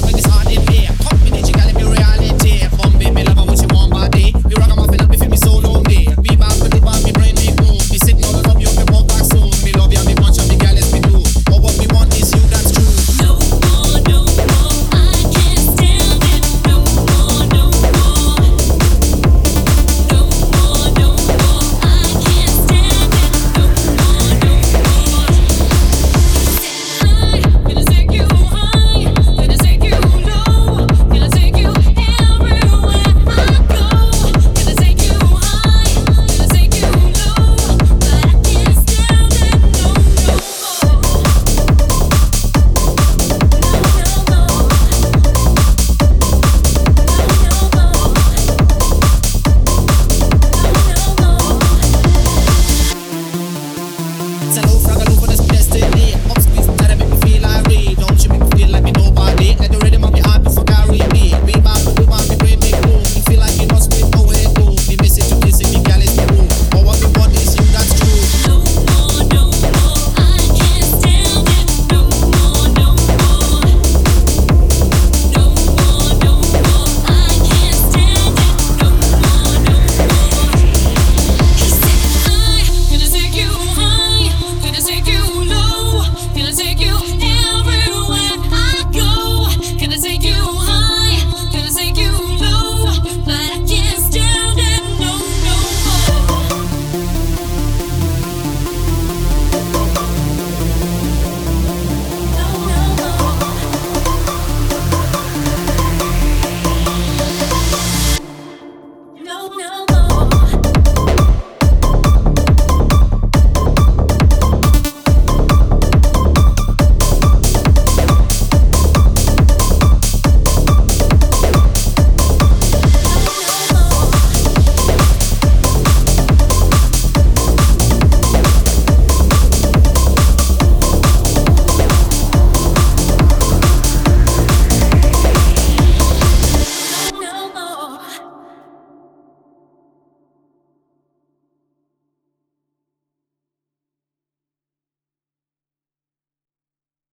the reggae's hard in here. Come